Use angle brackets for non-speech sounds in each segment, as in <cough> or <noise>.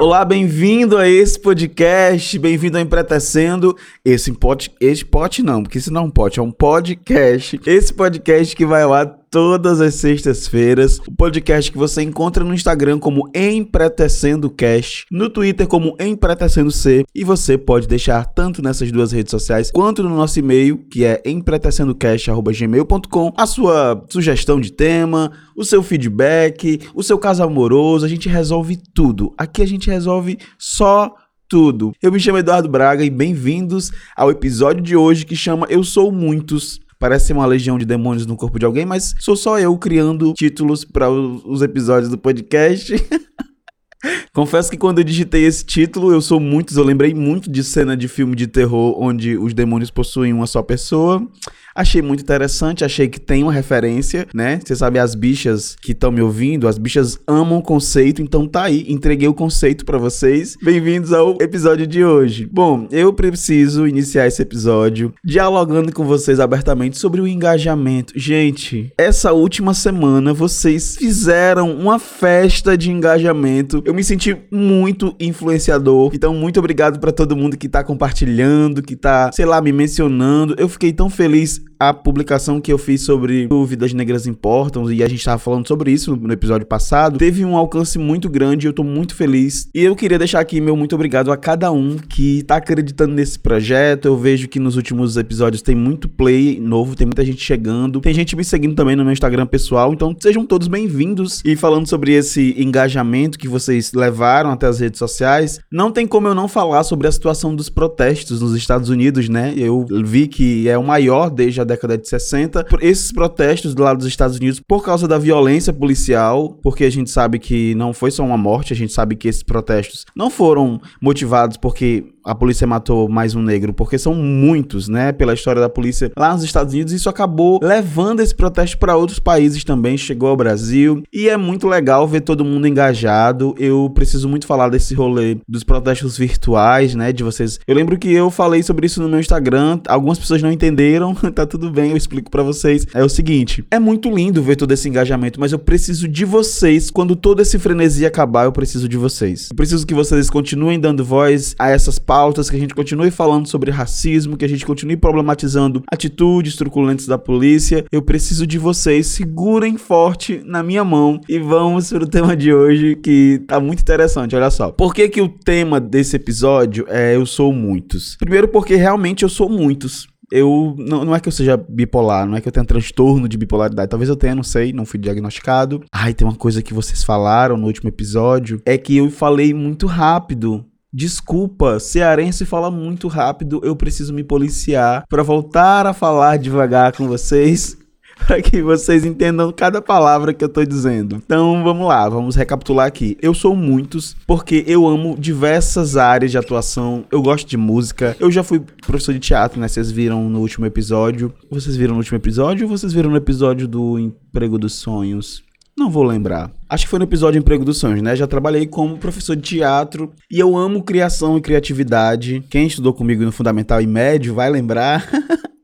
Olá, bem-vindo a esse podcast, bem-vindo ao Empretecendo. Esse pote, esse pote não, porque isso não é um pote, é um podcast. Esse podcast que vai lá todas as sextas-feiras. O podcast que você encontra no Instagram como Empretecendo Cast, no Twitter como Empretecendo C, e você pode deixar tanto nessas duas redes sociais quanto no nosso e-mail, que é empretecendocast@gmail.com, a sua sugestão de tema, o seu feedback, o seu caso amoroso, a gente resolve tudo. Aqui a gente resolve só tudo. Eu me chamo Eduardo Braga e bem-vindos ao episódio de hoje que chama Eu Sou Muitos. Parece ser uma legião de demônios no corpo de alguém, mas sou só eu criando títulos para os episódios do podcast. <laughs> Confesso que quando eu digitei esse título, eu sou muitos, eu lembrei muito de cena de filme de terror onde os demônios possuem uma só pessoa. Achei muito interessante, achei que tem uma referência, né? Você sabe, as bichas que estão me ouvindo, as bichas amam o conceito, então tá aí, entreguei o conceito para vocês. Bem-vindos ao episódio de hoje. Bom, eu preciso iniciar esse episódio dialogando com vocês abertamente sobre o engajamento. Gente, essa última semana vocês fizeram uma festa de engajamento. Eu me senti muito influenciador. Então, muito obrigado para todo mundo que tá compartilhando, que tá, sei lá, me mencionando. Eu fiquei tão feliz a publicação que eu fiz sobre dúvidas negras importam e a gente estava falando sobre isso no episódio passado, teve um alcance muito grande, eu tô muito feliz. E eu queria deixar aqui meu muito obrigado a cada um que tá acreditando nesse projeto. Eu vejo que nos últimos episódios tem muito play novo, tem muita gente chegando, tem gente me seguindo também no meu Instagram pessoal, então sejam todos bem-vindos. E falando sobre esse engajamento que vocês levaram até as redes sociais, não tem como eu não falar sobre a situação dos protestos nos Estados Unidos, né? Eu vi que é o maior a década de 60, esses protestos lado dos Estados Unidos por causa da violência policial, porque a gente sabe que não foi só uma morte, a gente sabe que esses protestos não foram motivados porque a polícia matou mais um negro, porque são muitos, né, pela história da polícia lá nos Estados Unidos, isso acabou levando esse protesto para outros países também, chegou ao Brasil, e é muito legal ver todo mundo engajado. Eu preciso muito falar desse rolê dos protestos virtuais, né, de vocês. Eu lembro que eu falei sobre isso no meu Instagram, algumas pessoas não entenderam, <laughs> tá tudo bem, eu explico para vocês. É o seguinte, é muito lindo ver todo esse engajamento, mas eu preciso de vocês quando todo esse frenesi acabar, eu preciso de vocês. Eu preciso que vocês continuem dando voz a essas pautas que a gente continue falando sobre racismo, que a gente continue problematizando atitudes truculentes da polícia. Eu preciso de vocês, segurem forte na minha mão e vamos para o tema de hoje que tá muito interessante, olha só. Por que que o tema desse episódio é eu sou muitos? Primeiro porque realmente eu sou muitos eu não, não é que eu seja bipolar, não é que eu tenha transtorno de bipolaridade. Talvez eu tenha, não sei, não fui diagnosticado. Ai, tem uma coisa que vocês falaram no último episódio, é que eu falei muito rápido. Desculpa, cearense fala muito rápido, eu preciso me policiar para voltar a falar devagar com vocês, <laughs> para que vocês entendam cada palavra que eu tô dizendo. Então, vamos lá, vamos recapitular aqui. Eu sou muitos porque eu amo diversas áreas de atuação. Eu gosto de música. Eu já fui professor de teatro, né? Vocês viram no último episódio. Vocês viram no último episódio ou vocês viram no episódio do Emprego dos Sonhos? Não vou lembrar. Acho que foi no episódio Emprego dos Sonhos, né? Já trabalhei como professor de teatro e eu amo criação e criatividade. Quem estudou comigo no Fundamental e Médio vai lembrar <laughs>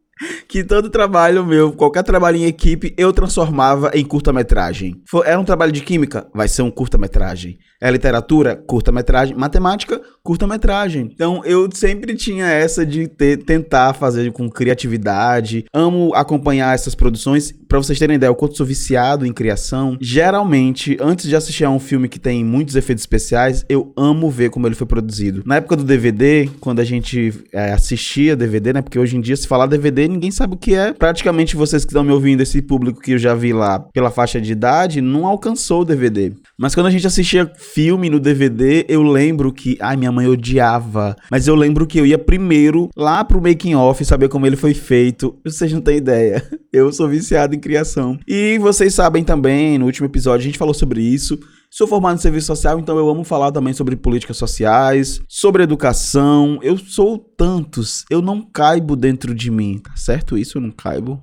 que todo trabalho meu, qualquer trabalho em equipe, eu transformava em curta-metragem. Era um trabalho de química? Vai ser um curta-metragem. É literatura? Curta-metragem. Matemática? Curta-metragem. Então eu sempre tinha essa de ter, tentar fazer com criatividade. Amo acompanhar essas produções. Pra vocês terem ideia, o quanto sou viciado em criação. Geralmente, antes de assistir a um filme que tem muitos efeitos especiais, eu amo ver como ele foi produzido. Na época do DVD, quando a gente é, assistia DVD, né? Porque hoje em dia, se falar DVD, ninguém sabe o que é. Praticamente vocês que estão me ouvindo, esse público que eu já vi lá pela faixa de idade, não alcançou o DVD. Mas quando a gente assistia filme no DVD, eu lembro que. Ai, minha mãe odiava. Mas eu lembro que eu ia primeiro lá pro making off, saber como ele foi feito. Vocês não têm ideia. <laughs> Eu sou viciado em criação. E vocês sabem também, no último episódio a gente falou sobre isso. Sou formado em serviço social, então eu amo falar também sobre políticas sociais, sobre educação. Eu sou tantos, eu não caibo dentro de mim, tá certo isso? Eu não caibo.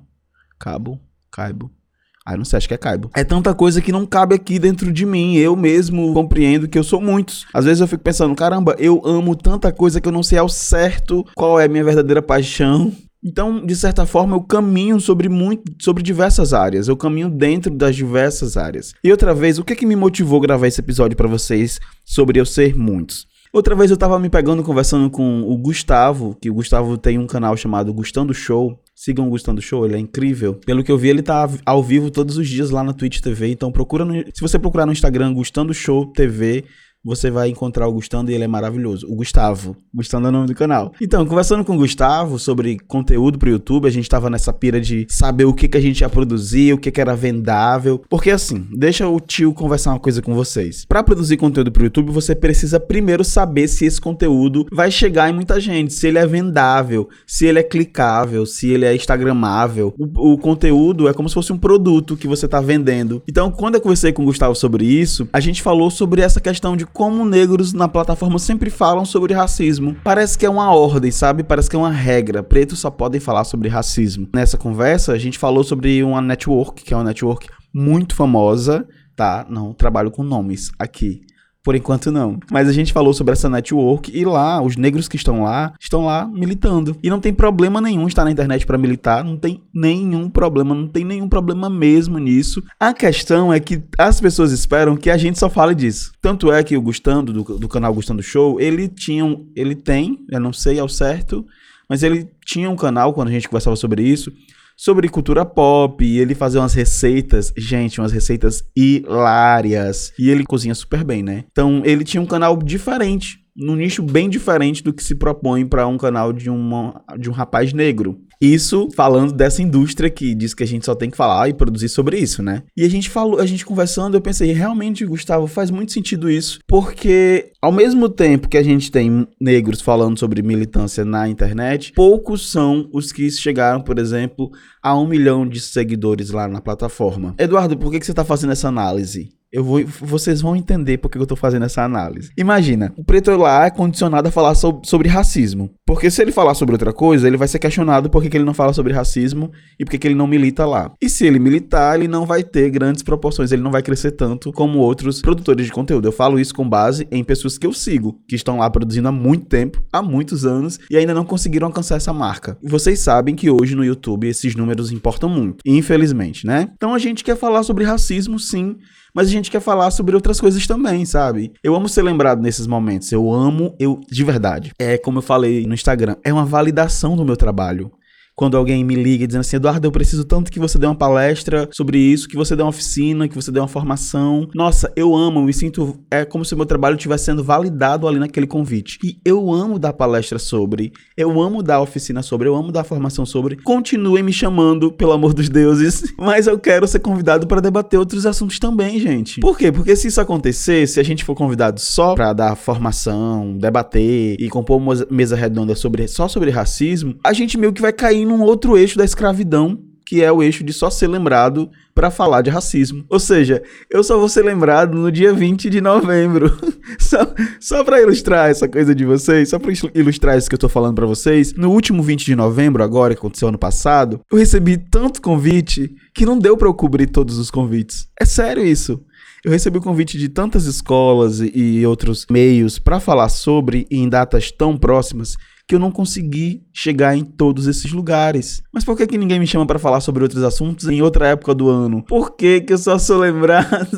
Cabo, caibo. Ah, não sei, acho que é caibo. É tanta coisa que não cabe aqui dentro de mim. Eu mesmo compreendo que eu sou muitos. Às vezes eu fico pensando, caramba, eu amo tanta coisa que eu não sei ao certo qual é a minha verdadeira paixão. Então, de certa forma, eu caminho sobre muito, sobre diversas áreas. Eu caminho dentro das diversas áreas. E outra vez, o que que me motivou a gravar esse episódio para vocês sobre eu ser muitos? Outra vez eu tava me pegando conversando com o Gustavo, que o Gustavo tem um canal chamado Gustando Show. Sigam o Gustando Show, ele é incrível. Pelo que eu vi, ele tá ao vivo todos os dias lá na Twitch TV. Então procura no, se você procurar no Instagram Gustando Show TV, você vai encontrar o Gustavo e ele é maravilhoso. O Gustavo. Gustavo é o nome do canal. Então, conversando com o Gustavo sobre conteúdo pro YouTube, a gente tava nessa pira de saber o que, que a gente ia produzir, o que, que era vendável. Porque assim, deixa o tio conversar uma coisa com vocês. Para produzir conteúdo pro YouTube, você precisa primeiro saber se esse conteúdo vai chegar em muita gente, se ele é vendável, se ele é clicável, se ele é instagramável. O, o conteúdo é como se fosse um produto que você tá vendendo. Então, quando eu conversei com o Gustavo sobre isso, a gente falou sobre essa questão de como negros na plataforma sempre falam sobre racismo. Parece que é uma ordem, sabe? Parece que é uma regra. Pretos só podem falar sobre racismo. Nessa conversa, a gente falou sobre uma network, que é uma network muito famosa, tá? Não trabalho com nomes aqui. Por enquanto não. Mas a gente falou sobre essa network e lá, os negros que estão lá, estão lá militando. E não tem problema nenhum estar na internet para militar, não tem nenhum problema, não tem nenhum problema mesmo nisso. A questão é que as pessoas esperam que a gente só fale disso. Tanto é que o Gustando, do, do canal Gustando Show, ele tinha um, ele tem, eu não sei ao certo, mas ele tinha um canal quando a gente conversava sobre isso, sobre cultura pop, e ele fazia umas receitas, gente, umas receitas hilárias. E ele cozinha super bem, né? Então, ele tinha um canal diferente, num nicho bem diferente do que se propõe para um canal de, uma, de um rapaz negro. Isso falando dessa indústria que diz que a gente só tem que falar e produzir sobre isso, né? E a gente falou, a gente conversando, eu pensei, realmente, Gustavo, faz muito sentido isso, porque ao mesmo tempo que a gente tem negros falando sobre militância na internet, poucos são os que chegaram, por exemplo, a um milhão de seguidores lá na plataforma. Eduardo, por que, que você está fazendo essa análise? Eu vou, vocês vão entender por que eu tô fazendo essa análise. Imagina, o preto lá é condicionado a falar so, sobre racismo. Porque se ele falar sobre outra coisa, ele vai ser questionado por que ele não fala sobre racismo e por que ele não milita lá. E se ele militar, ele não vai ter grandes proporções, ele não vai crescer tanto como outros produtores de conteúdo. Eu falo isso com base em pessoas que eu sigo, que estão lá produzindo há muito tempo, há muitos anos, e ainda não conseguiram alcançar essa marca. E vocês sabem que hoje no YouTube esses números importam muito, infelizmente, né? Então a gente quer falar sobre racismo, sim mas a gente quer falar sobre outras coisas também, sabe? Eu amo ser lembrado nesses momentos. Eu amo, eu de verdade. É como eu falei no Instagram, é uma validação do meu trabalho quando alguém me liga dizendo assim, Eduardo, eu preciso tanto que você dê uma palestra sobre isso, que você dê uma oficina, que você dê uma formação. Nossa, eu amo, me sinto. É como se o meu trabalho estivesse sendo validado ali naquele convite. E eu amo dar palestra sobre, eu amo dar oficina sobre, eu amo dar formação sobre. Continuem me chamando, pelo amor dos deuses, <laughs> mas eu quero ser convidado para debater outros assuntos também, gente. Por quê? Porque se isso acontecer, se a gente for convidado só para dar formação, debater e compor uma mesa redonda sobre, só sobre racismo, a gente meio que vai cair num outro eixo da escravidão, que é o eixo de só ser lembrado para falar de racismo. Ou seja, eu só vou ser lembrado no dia 20 de novembro. <laughs> só só para ilustrar essa coisa de vocês, só para ilustrar isso que eu tô falando para vocês, no último 20 de novembro, agora que aconteceu ano passado, eu recebi tanto convite que não deu para eu cobrir todos os convites. É sério isso. Eu recebi o convite de tantas escolas e outros meios para falar sobre em datas tão próximas que eu não consegui chegar em todos esses lugares. Mas por que, que ninguém me chama para falar sobre outros assuntos em outra época do ano? Por que, que eu só sou lembrado?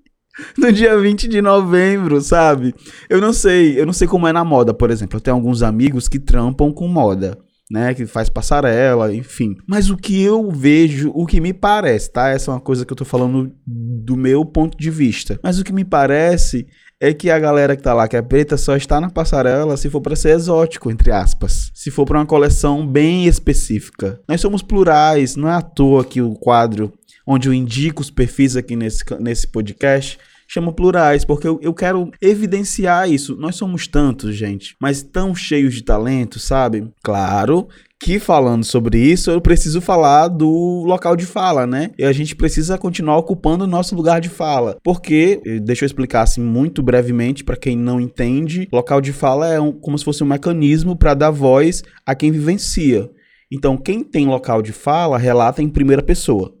<laughs> no dia 20 de novembro, sabe? Eu não sei, eu não sei como é na moda, por exemplo. Eu tenho alguns amigos que trampam com moda. Né, que faz passarela, enfim. Mas o que eu vejo, o que me parece, tá? Essa é uma coisa que eu tô falando do meu ponto de vista. Mas o que me parece é que a galera que tá lá, que é preta, só está na passarela se for para ser exótico, entre aspas. Se for para uma coleção bem específica. Nós somos plurais, não é à toa que o quadro onde eu indico os perfis aqui nesse, nesse podcast chama plurais, porque eu, eu quero evidenciar isso. Nós somos tantos, gente, mas tão cheios de talento, sabe? Claro que falando sobre isso, eu preciso falar do local de fala, né? E a gente precisa continuar ocupando o nosso lugar de fala. Porque, deixa eu explicar assim muito brevemente para quem não entende, local de fala é um, como se fosse um mecanismo para dar voz a quem vivencia. Então, quem tem local de fala relata em primeira pessoa.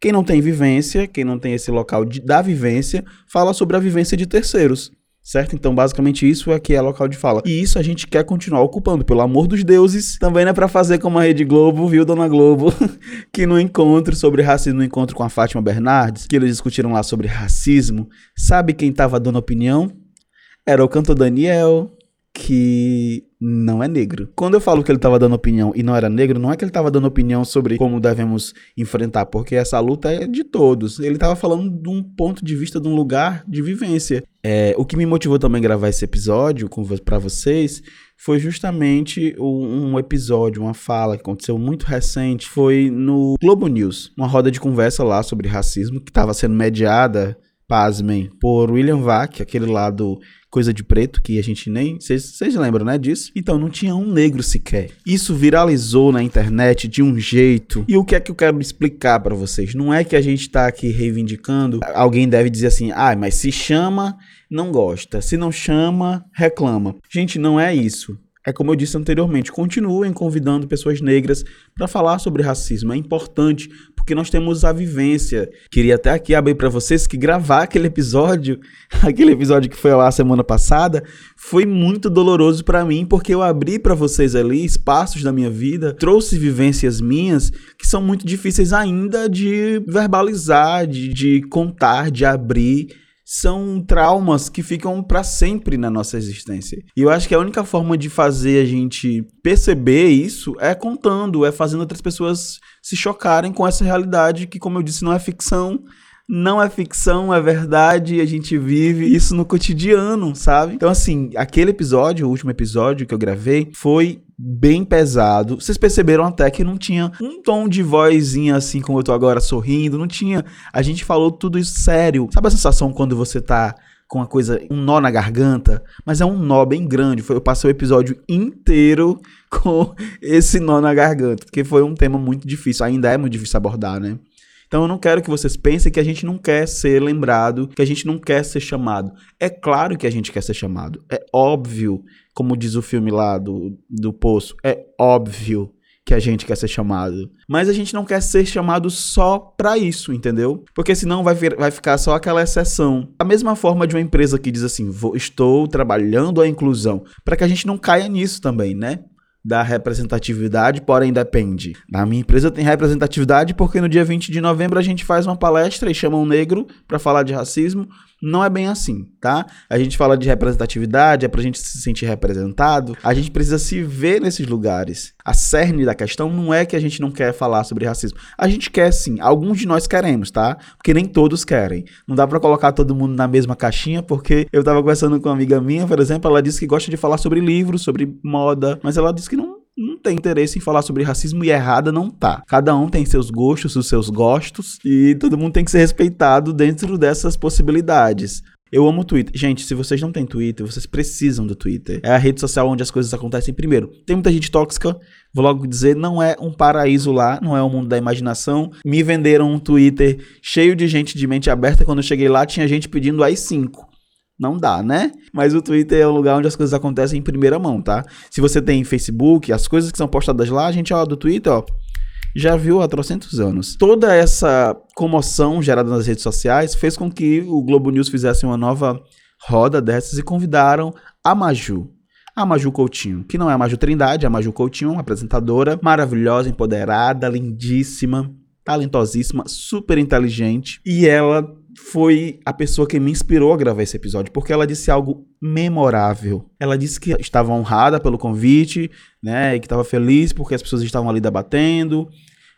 Quem não tem vivência, quem não tem esse local de, da vivência, fala sobre a vivência de terceiros. Certo? Então, basicamente, isso é que é local de fala. E isso a gente quer continuar ocupando, pelo amor dos deuses. Também não é pra fazer como a Rede Globo, viu, Dona Globo? <laughs> que no encontro sobre racismo, no encontro com a Fátima Bernardes, que eles discutiram lá sobre racismo, sabe quem tava dando opinião? Era o cantor Daniel, que não é negro. Quando eu falo que ele estava dando opinião e não era negro, não é que ele estava dando opinião sobre como devemos enfrentar, porque essa luta é de todos. Ele estava falando de um ponto de vista, de um lugar de vivência. É, o que me motivou também a gravar esse episódio para vocês foi justamente um episódio, uma fala que aconteceu muito recente, foi no Globo News, uma roda de conversa lá sobre racismo que estava sendo mediada pasmem, por William Vac, aquele lá do Coisa de Preto, que a gente nem. Vocês lembram, né, disso? Então, não tinha um negro sequer. Isso viralizou na internet de um jeito. E o que é que eu quero explicar para vocês? Não é que a gente tá aqui reivindicando. Alguém deve dizer assim, ah, mas se chama, não gosta. Se não chama, reclama. Gente, não é isso. É como eu disse anteriormente, continuem convidando pessoas negras para falar sobre racismo. É importante, porque nós temos a vivência. Queria até aqui abrir para vocês que gravar aquele episódio, <laughs> aquele episódio que foi lá semana passada, foi muito doloroso para mim, porque eu abri para vocês ali espaços da minha vida, trouxe vivências minhas que são muito difíceis ainda de verbalizar, de, de contar, de abrir são traumas que ficam para sempre na nossa existência. E eu acho que a única forma de fazer a gente perceber isso é contando, é fazendo outras pessoas se chocarem com essa realidade que, como eu disse, não é ficção, não é ficção, é verdade, a gente vive isso no cotidiano, sabe? Então, assim, aquele episódio, o último episódio que eu gravei, foi bem pesado. Vocês perceberam até que não tinha um tom de vozinha assim como eu tô agora sorrindo, não tinha. A gente falou tudo isso sério. Sabe a sensação quando você tá com uma coisa, um nó na garganta, mas é um nó bem grande. Foi, eu passei o episódio inteiro <laughs> com esse nó na garganta, porque foi um tema muito difícil, ainda é muito difícil abordar, né? Então eu não quero que vocês pensem que a gente não quer ser lembrado, que a gente não quer ser chamado. É claro que a gente quer ser chamado. É óbvio, como diz o filme lá do, do Poço, é óbvio que a gente quer ser chamado. Mas a gente não quer ser chamado só para isso, entendeu? Porque senão vai, vir, vai ficar só aquela exceção. A mesma forma de uma empresa que diz assim: vou, estou trabalhando a inclusão. Para que a gente não caia nisso também, né? Da representatividade, porém depende. Na minha empresa tem representatividade porque no dia 20 de novembro a gente faz uma palestra e chama um negro para falar de racismo. Não é bem assim, tá? A gente fala de representatividade, é pra gente se sentir representado. A gente precisa se ver nesses lugares. A cerne da questão não é que a gente não quer falar sobre racismo. A gente quer sim, alguns de nós queremos, tá? Porque nem todos querem. Não dá para colocar todo mundo na mesma caixinha, porque eu tava conversando com uma amiga minha, por exemplo, ela disse que gosta de falar sobre livros, sobre moda, mas ela disse que não não tem interesse em falar sobre racismo e errada não tá. Cada um tem seus gostos, os seus gostos e todo mundo tem que ser respeitado dentro dessas possibilidades. Eu amo o Twitter. Gente, se vocês não têm Twitter, vocês precisam do Twitter. É a rede social onde as coisas acontecem primeiro. Tem muita gente tóxica, vou logo dizer, não é um paraíso lá, não é um mundo da imaginação. Me venderam um Twitter cheio de gente de mente aberta. Quando eu cheguei lá, tinha gente pedindo AI-5 não dá, né? Mas o Twitter é o lugar onde as coisas acontecem em primeira mão, tá? Se você tem Facebook, as coisas que são postadas lá, a gente, ó, do Twitter, ó, já viu há trocentos anos. Toda essa comoção gerada nas redes sociais fez com que o Globo News fizesse uma nova roda dessas e convidaram a Maju. A Maju Coutinho, que não é a Maju Trindade, é a Maju Coutinho, uma apresentadora maravilhosa, empoderada, lindíssima, talentosíssima, super inteligente. E ela foi a pessoa que me inspirou a gravar esse episódio, porque ela disse algo memorável. Ela disse que estava honrada pelo convite, né, e que estava feliz porque as pessoas estavam ali debatendo,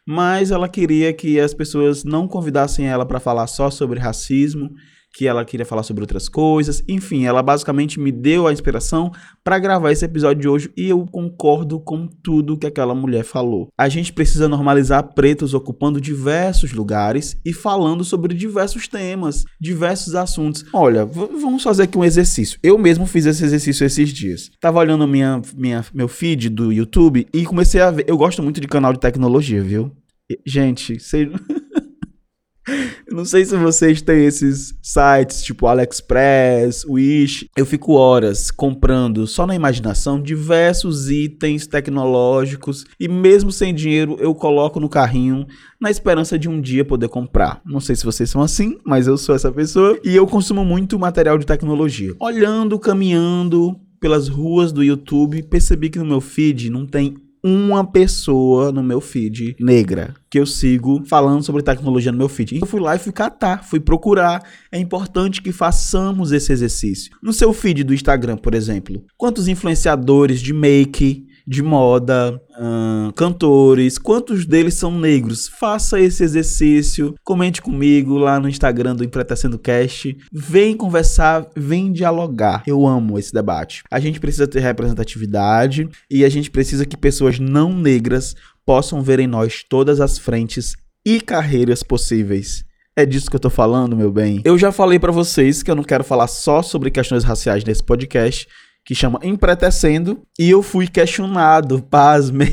mas ela queria que as pessoas não convidassem ela para falar só sobre racismo que ela queria falar sobre outras coisas. Enfim, ela basicamente me deu a inspiração para gravar esse episódio de hoje e eu concordo com tudo que aquela mulher falou. A gente precisa normalizar pretos ocupando diversos lugares e falando sobre diversos temas, diversos assuntos. Olha, vamos fazer aqui um exercício. Eu mesmo fiz esse exercício esses dias. Tava olhando minha, minha, meu feed do YouTube e comecei a ver. Eu gosto muito de canal de tecnologia, viu? Gente, sei. <laughs> Não sei se vocês têm esses sites tipo AliExpress, Wish. Eu fico horas comprando só na imaginação diversos itens tecnológicos e mesmo sem dinheiro eu coloco no carrinho na esperança de um dia poder comprar. Não sei se vocês são assim, mas eu sou essa pessoa e eu consumo muito material de tecnologia. Olhando, caminhando pelas ruas do YouTube, percebi que no meu feed não tem uma pessoa no meu feed negra que eu sigo falando sobre tecnologia no meu feed. Eu fui lá e fui catar, fui procurar. É importante que façamos esse exercício. No seu feed do Instagram, por exemplo, quantos influenciadores de make, de moda, cantores, quantos deles são negros? Faça esse exercício, comente comigo lá no Instagram do Empretecendo Cast. Vem conversar, vem dialogar. Eu amo esse debate. A gente precisa ter representatividade e a gente precisa que pessoas não negras possam ver em nós todas as frentes e carreiras possíveis. É disso que eu tô falando, meu bem. Eu já falei para vocês que eu não quero falar só sobre questões raciais nesse podcast, que chama Empretecendo, e eu fui questionado, pasme.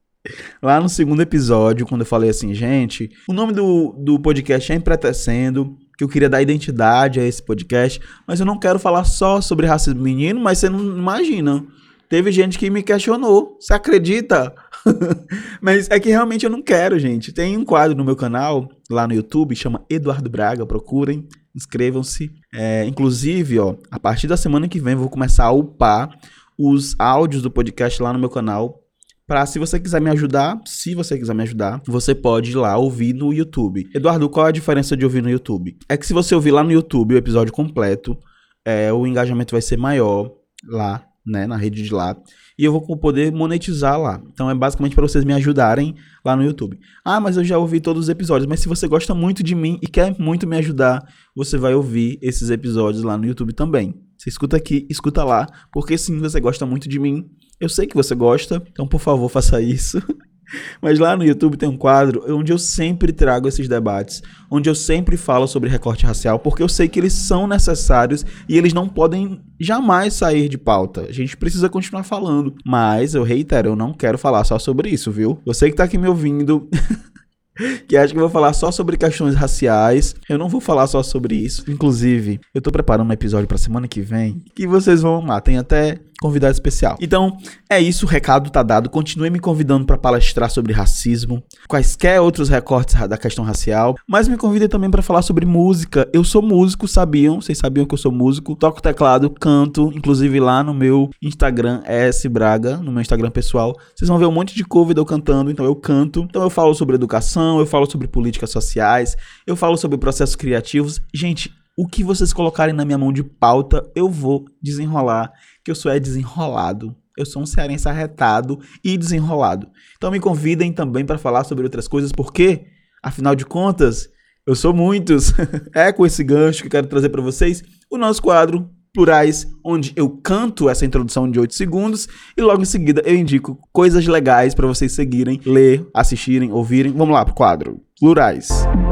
<laughs> Lá no segundo episódio, quando eu falei assim, gente, o nome do, do podcast é Empretecendo, que eu queria dar identidade a esse podcast, mas eu não quero falar só sobre racismo menino, mas você não imagina. Teve gente que me questionou. Você acredita? <laughs> Mas é que realmente eu não quero, gente. Tem um quadro no meu canal, lá no YouTube, chama Eduardo Braga. Procurem, inscrevam-se. É, inclusive, ó, a partir da semana que vem eu vou começar a upar os áudios do podcast lá no meu canal. Pra, se você quiser me ajudar, se você quiser me ajudar, você pode ir lá ouvir no YouTube. Eduardo, qual é a diferença de ouvir no YouTube? É que se você ouvir lá no YouTube o episódio completo, é, o engajamento vai ser maior lá né, na rede de lá, e eu vou poder monetizar lá. Então é basicamente para vocês me ajudarem lá no YouTube. Ah, mas eu já ouvi todos os episódios, mas se você gosta muito de mim e quer muito me ajudar, você vai ouvir esses episódios lá no YouTube também. Você escuta aqui, escuta lá, porque sim, você gosta muito de mim. Eu sei que você gosta, então por favor, faça isso. <laughs> Mas lá no YouTube tem um quadro onde eu sempre trago esses debates, onde eu sempre falo sobre recorte racial, porque eu sei que eles são necessários e eles não podem jamais sair de pauta. A gente precisa continuar falando. Mas eu reitero, eu não quero falar só sobre isso, viu? Você que tá aqui me ouvindo. <laughs> que acha que vou falar só sobre questões raciais. Eu não vou falar só sobre isso. Inclusive, eu tô preparando um episódio pra semana que vem que vocês vão amar. Tem até convidado especial. Então, é isso, o recado tá dado. Continue me convidando para palestrar sobre racismo, quaisquer outros recortes da questão racial, mas me convide também para falar sobre música. Eu sou músico, sabiam? Vocês sabiam que eu sou músico? Toco teclado, canto, inclusive lá no meu Instagram, S Braga, no meu Instagram pessoal. Vocês vão ver um monte de cover eu cantando, então eu canto. Então eu falo sobre educação, eu falo sobre políticas sociais, eu falo sobre processos criativos. Gente, o que vocês colocarem na minha mão de pauta, eu vou desenrolar, que eu sou é desenrolado. Eu sou um cearense arretado e desenrolado. Então me convidem também para falar sobre outras coisas, porque, afinal de contas, eu sou muitos. <laughs> é com esse gancho que eu quero trazer para vocês o nosso quadro Plurais, onde eu canto essa introdução de 8 segundos e logo em seguida eu indico coisas legais para vocês seguirem, ler, assistirem, ouvirem. Vamos lá pro quadro. Plurais. Plurais.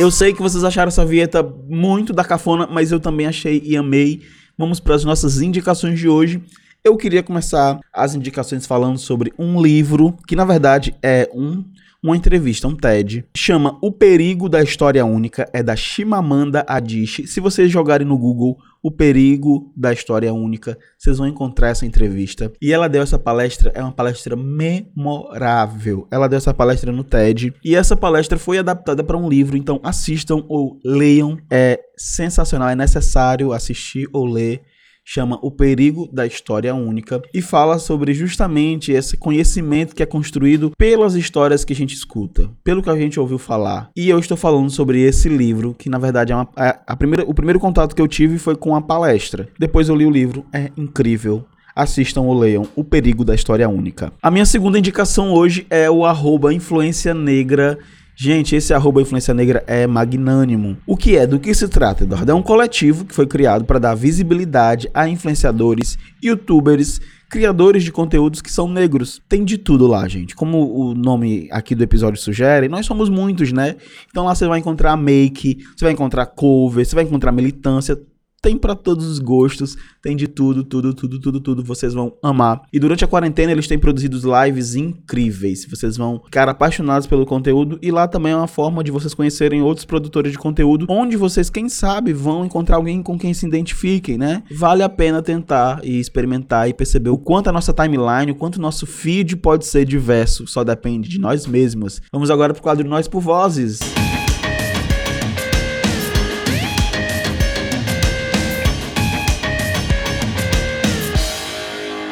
Eu sei que vocês acharam essa vinheta muito da cafona, mas eu também achei e amei. Vamos para as nossas indicações de hoje. Eu queria começar as indicações falando sobre um livro que na verdade é um uma entrevista, um TED, chama O Perigo da História Única, é da Shimamanda Adichie. Se vocês jogarem no Google O Perigo da História Única, vocês vão encontrar essa entrevista. E ela deu essa palestra, é uma palestra memorável. Ela deu essa palestra no TED e essa palestra foi adaptada para um livro, então assistam ou leiam. É sensacional, é necessário assistir ou ler chama O Perigo da História Única e fala sobre justamente esse conhecimento que é construído pelas histórias que a gente escuta, pelo que a gente ouviu falar. E eu estou falando sobre esse livro, que na verdade é uma, a, é a primeira, o primeiro contato que eu tive foi com a palestra. Depois eu li o livro, é incrível assistam ou leiam O Perigo da História Única. A minha segunda indicação hoje é o arroba influência negra Gente, esse arroba influência negra é magnânimo. O que é? Do que se trata, Eduardo? É um coletivo que foi criado para dar visibilidade a influenciadores, youtubers, criadores de conteúdos que são negros. Tem de tudo lá, gente. Como o nome aqui do episódio sugere, nós somos muitos, né? Então lá você vai encontrar make, você vai encontrar cover, você vai encontrar militância, tem para todos os gostos, tem de tudo, tudo, tudo, tudo, tudo, vocês vão amar. E durante a quarentena eles têm produzido lives incríveis, vocês vão ficar apaixonados pelo conteúdo e lá também é uma forma de vocês conhecerem outros produtores de conteúdo, onde vocês, quem sabe, vão encontrar alguém com quem se identifiquem, né? Vale a pena tentar e experimentar e perceber o quanto a nossa timeline, o quanto o nosso feed pode ser diverso, só depende de nós mesmos. Vamos agora pro quadro Nós por Vozes.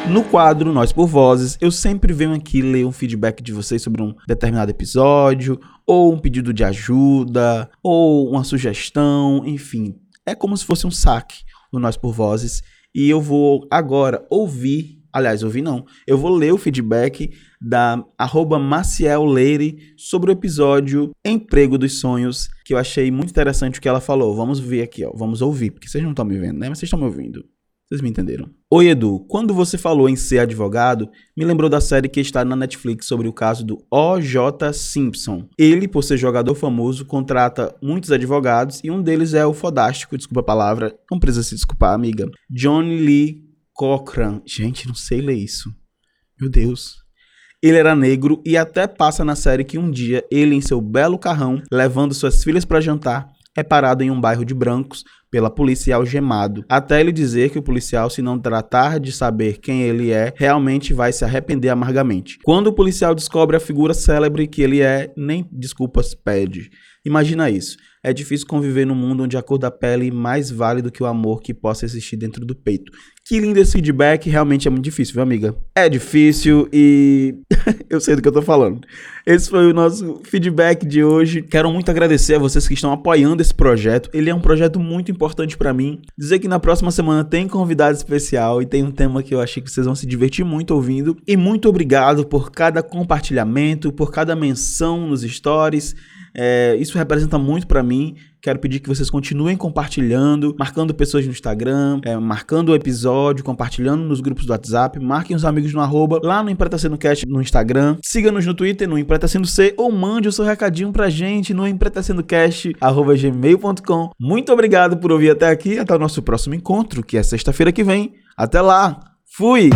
No quadro Nós por Vozes, eu sempre venho aqui ler um feedback de vocês sobre um determinado episódio, ou um pedido de ajuda, ou uma sugestão, enfim. É como se fosse um saque no Nós por Vozes. E eu vou agora ouvir, aliás, ouvir não, eu vou ler o feedback da arroba Maciel Leire sobre o episódio Emprego dos Sonhos, que eu achei muito interessante o que ela falou. Vamos ver aqui, ó. Vamos ouvir, porque vocês não estão me vendo, né? Mas vocês estão me ouvindo. Vocês me entenderam? Oi, Edu. Quando você falou em ser advogado, me lembrou da série que está na Netflix sobre o caso do O.J. Simpson. Ele, por ser jogador famoso, contrata muitos advogados e um deles é o fodástico, desculpa a palavra, não precisa se desculpar, amiga, John Lee Cochran. Gente, não sei ler isso. Meu Deus. Ele era negro e até passa na série que um dia ele, em seu belo carrão, levando suas filhas para jantar, é parado em um bairro de brancos pela polícia algemado, até ele dizer que o policial, se não tratar de saber quem ele é, realmente vai se arrepender amargamente. Quando o policial descobre a figura célebre que ele é, nem desculpas pede. Imagina isso. É difícil conviver num mundo onde a cor da pele mais vale do que o amor que possa existir dentro do peito. Que lindo esse feedback, realmente é muito difícil, viu, amiga? É difícil e <laughs> eu sei do que eu tô falando. Esse foi o nosso feedback de hoje. Quero muito agradecer a vocês que estão apoiando esse projeto. Ele é um projeto muito importante para mim. Dizer que na próxima semana tem convidado especial e tem um tema que eu achei que vocês vão se divertir muito ouvindo. E muito obrigado por cada compartilhamento, por cada menção nos stories. É, isso representa muito para mim. Quero pedir que vocês continuem compartilhando, marcando pessoas no Instagram, é, marcando o episódio, compartilhando nos grupos do WhatsApp, marquem os amigos no arroba, lá no Empreta Sendo Cast no Instagram, siga-nos no Twitter, no Empreta Sendo C, ou mande o seu recadinho pra gente no empretacendocast, arroba gmail.com. Muito obrigado por ouvir até aqui, até o nosso próximo encontro, que é sexta-feira que vem. Até lá, fui!